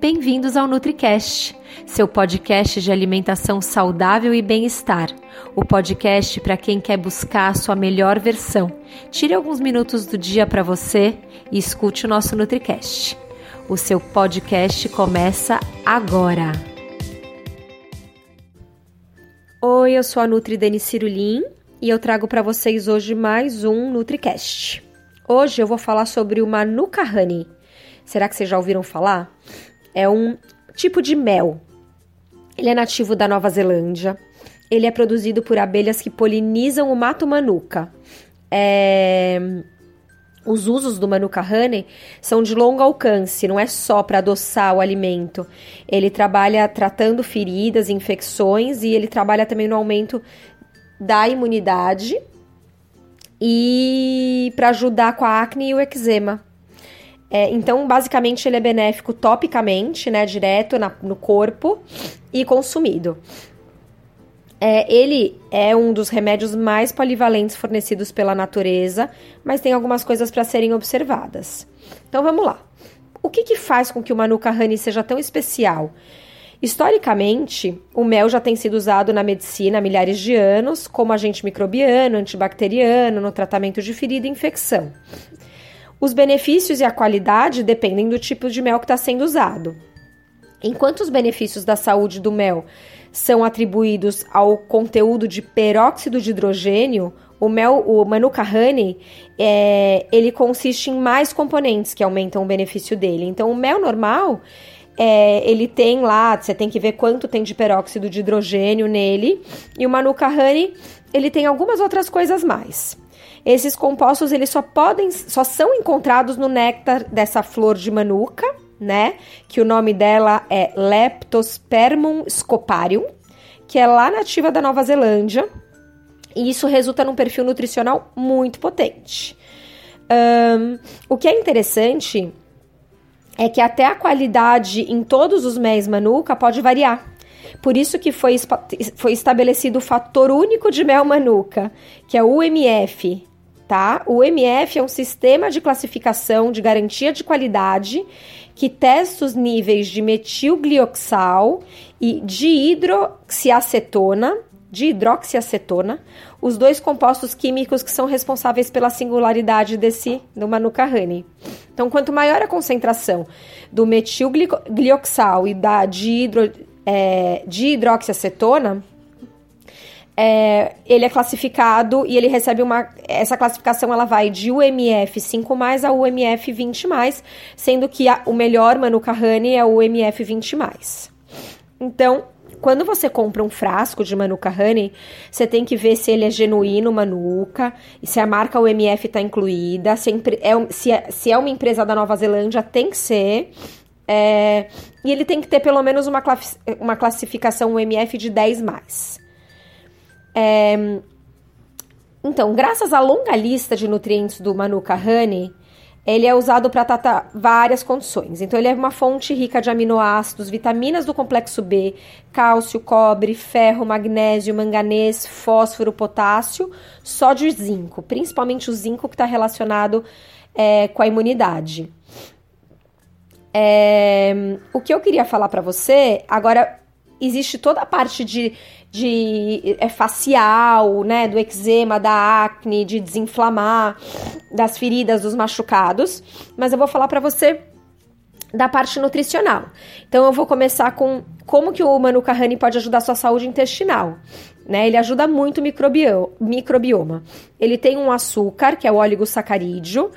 Bem-vindos ao NutriCast, seu podcast de alimentação saudável e bem-estar. O podcast para quem quer buscar a sua melhor versão. Tire alguns minutos do dia para você e escute o nosso NutriCast. O seu podcast começa agora. Oi, eu sou a Nutri Denis Cirulim e eu trago para vocês hoje mais um NutriCast. Hoje eu vou falar sobre o Manuka Honey. Será que vocês já ouviram falar? É um tipo de mel. Ele é nativo da Nova Zelândia. Ele é produzido por abelhas que polinizam o mato manuka. É... Os usos do Manuka Honey são de longo alcance, não é só para adoçar o alimento. Ele trabalha tratando feridas, infecções e ele trabalha também no aumento da imunidade e para ajudar com a acne e o eczema. É, então, basicamente, ele é benéfico topicamente, né, direto na, no corpo e consumido. É, ele é um dos remédios mais polivalentes fornecidos pela natureza, mas tem algumas coisas para serem observadas. Então, vamos lá. O que, que faz com que o Manuka Honey seja tão especial? Historicamente, o mel já tem sido usado na medicina há milhares de anos como agente microbiano, antibacteriano, no tratamento de ferida e infecção. Os benefícios e a qualidade dependem do tipo de mel que está sendo usado. Enquanto os benefícios da saúde do mel são atribuídos ao conteúdo de peróxido de hidrogênio, o mel, o Manuka Honey, é, ele consiste em mais componentes que aumentam o benefício dele. Então, o mel normal, é, ele tem lá, você tem que ver quanto tem de peróxido de hidrogênio nele, e o Manuka Honey, ele tem algumas outras coisas mais. Esses compostos eles só podem, só são encontrados no néctar dessa flor de manuka, né? Que o nome dela é Leptospermum scoparium, que é lá nativa da Nova Zelândia. E isso resulta num perfil nutricional muito potente. Um, o que é interessante é que até a qualidade em todos os méis manuka pode variar. Por isso que foi, foi estabelecido o fator único de mel manuka, que é o UMF, tá? O MF é um sistema de classificação de garantia de qualidade que testa os níveis de metilglioxal e de hidroxiacetona, de hidroxiacetona, os dois compostos químicos que são responsáveis pela singularidade desse do Manuka Honey. Então, quanto maior a concentração do metilglioxal e da de, hidro, é, de hidroxiacetona, é, ele é classificado e ele recebe uma. Essa classificação ela vai de UMF 5 mais a UMF 20 mais, sendo que a, o melhor Manuka Honey é o UMF 20 mais. Então, quando você compra um frasco de Manuka Honey, você tem que ver se ele é genuíno Manuka, se a marca UMF está incluída, se é, se, é, se é uma empresa da Nova Zelândia, tem que ser. É, e ele tem que ter pelo menos uma, uma classificação UMF de 10 mais. É, então, graças à longa lista de nutrientes do Manuka Honey, ele é usado para tratar várias condições. Então, ele é uma fonte rica de aminoácidos, vitaminas do complexo B, cálcio, cobre, ferro, magnésio, manganês, fósforo, potássio, sódio e zinco, principalmente o zinco que está relacionado é, com a imunidade. É, o que eu queria falar para você, agora existe toda a parte de de é, facial, né, do eczema, da acne, de desinflamar, das feridas, dos machucados, mas eu vou falar para você da parte nutricional. Então eu vou começar com como que o Manuka Honey pode ajudar a sua saúde intestinal. Né? Ele ajuda muito o microbioma. Ele tem um açúcar, que é o oligosacarídeo,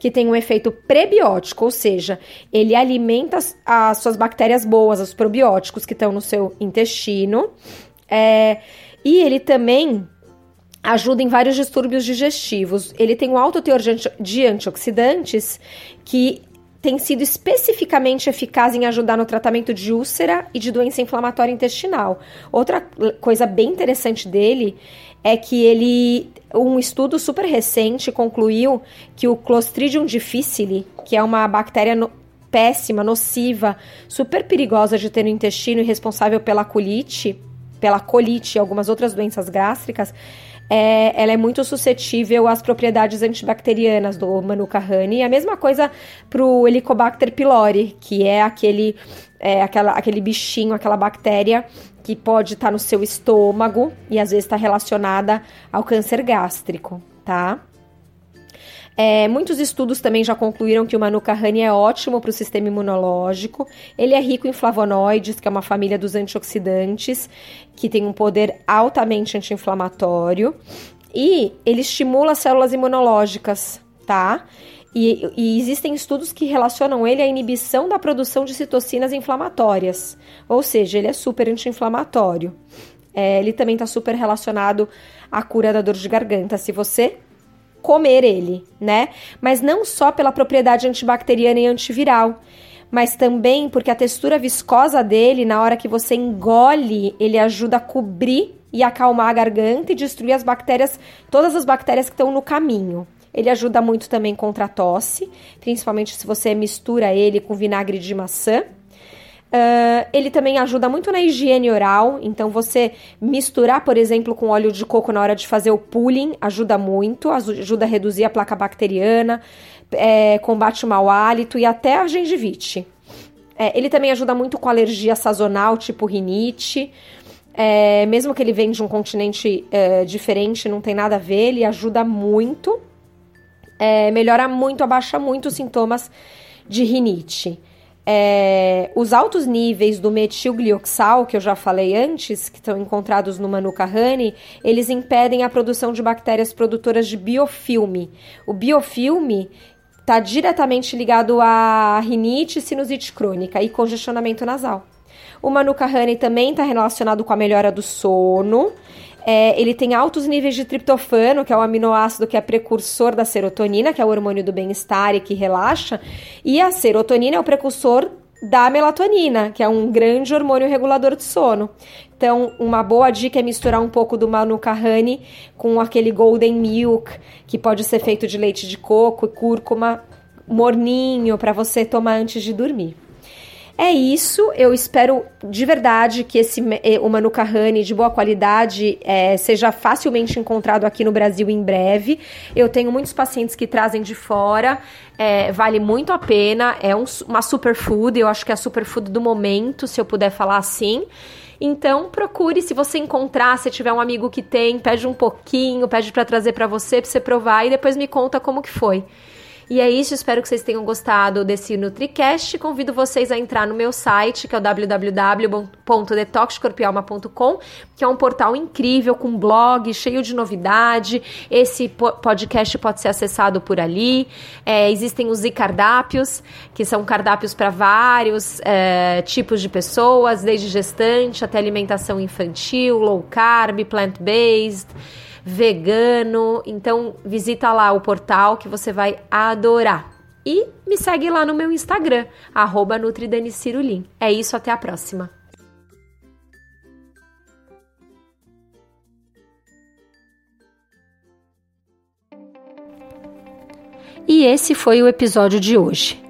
que tem um efeito prebiótico, ou seja, ele alimenta as, as suas bactérias boas, os probióticos que estão no seu intestino, é, e ele também ajuda em vários distúrbios digestivos. Ele tem um alto teor de antioxidantes que tem sido especificamente eficaz em ajudar no tratamento de úlcera e de doença inflamatória intestinal. Outra coisa bem interessante dele é que ele um estudo super recente concluiu que o Clostridium difficile, que é uma bactéria no, péssima, nociva, super perigosa de ter no intestino e responsável pela colite, pela colite e algumas outras doenças gástricas, é, ela é muito suscetível às propriedades antibacterianas do Manuka honey. A mesma coisa para o Helicobacter pylori, que é aquele, é, aquela, aquele bichinho, aquela bactéria que pode estar tá no seu estômago e às vezes está relacionada ao câncer gástrico, tá? É, muitos estudos também já concluíram que o honey é ótimo para o sistema imunológico. Ele é rico em flavonoides, que é uma família dos antioxidantes, que tem um poder altamente anti-inflamatório. E ele estimula as células imunológicas, tá? E, e, existem estudos que relacionam ele à inibição da produção de citocinas inflamatórias. Ou seja, ele é super anti-inflamatório. É, ele também está super relacionado à cura da dor de garganta. Se você comer ele, né? Mas não só pela propriedade antibacteriana e antiviral, mas também porque a textura viscosa dele, na hora que você engole, ele ajuda a cobrir e acalmar a garganta e destruir as bactérias, todas as bactérias que estão no caminho. Ele ajuda muito também contra a tosse, principalmente se você mistura ele com vinagre de maçã. Uh, ele também ajuda muito na higiene oral, então você misturar, por exemplo, com óleo de coco na hora de fazer o pulling ajuda muito, ajuda a reduzir a placa bacteriana, é, combate o mau hálito e até a gengivite. É, ele também ajuda muito com alergia sazonal, tipo rinite. É, mesmo que ele venha de um continente é, diferente, não tem nada a ver, ele ajuda muito, é, melhora muito, abaixa muito os sintomas de rinite. É, os altos níveis do metilglioxal, que eu já falei antes, que estão encontrados no Manuka honey, eles impedem a produção de bactérias produtoras de biofilme. O biofilme está diretamente ligado a rinite, sinusite crônica e congestionamento nasal. O Manuka honey também está relacionado com a melhora do sono é, ele tem altos níveis de triptofano, que é o aminoácido que é precursor da serotonina, que é o hormônio do bem-estar e que relaxa. E a serotonina é o precursor da melatonina, que é um grande hormônio regulador de sono. Então, uma boa dica é misturar um pouco do Manuka Honey com aquele Golden Milk, que pode ser feito de leite de coco e cúrcuma morninho para você tomar antes de dormir. É isso, eu espero de verdade que esse eh, o Manuka Honey de boa qualidade é, seja facilmente encontrado aqui no Brasil em breve. Eu tenho muitos pacientes que trazem de fora, é, vale muito a pena, é um, uma superfood, eu acho que é a superfood do momento, se eu puder falar assim. Então, procure, se você encontrar, se tiver um amigo que tem, pede um pouquinho, pede para trazer para você, para você provar e depois me conta como que foi. E é isso, espero que vocês tenham gostado desse NutriCast. Convido vocês a entrar no meu site, que é o www.detoxcorpialma.com, que é um portal incrível com blog cheio de novidade. Esse podcast pode ser acessado por ali. É, existem os e-cardápios, que são cardápios para vários é, tipos de pessoas, desde gestante até alimentação infantil, low carb, plant-based vegano. Então visita lá o portal que você vai adorar. E me segue lá no meu Instagram, arroba É isso, até a próxima. E esse foi o episódio de hoje.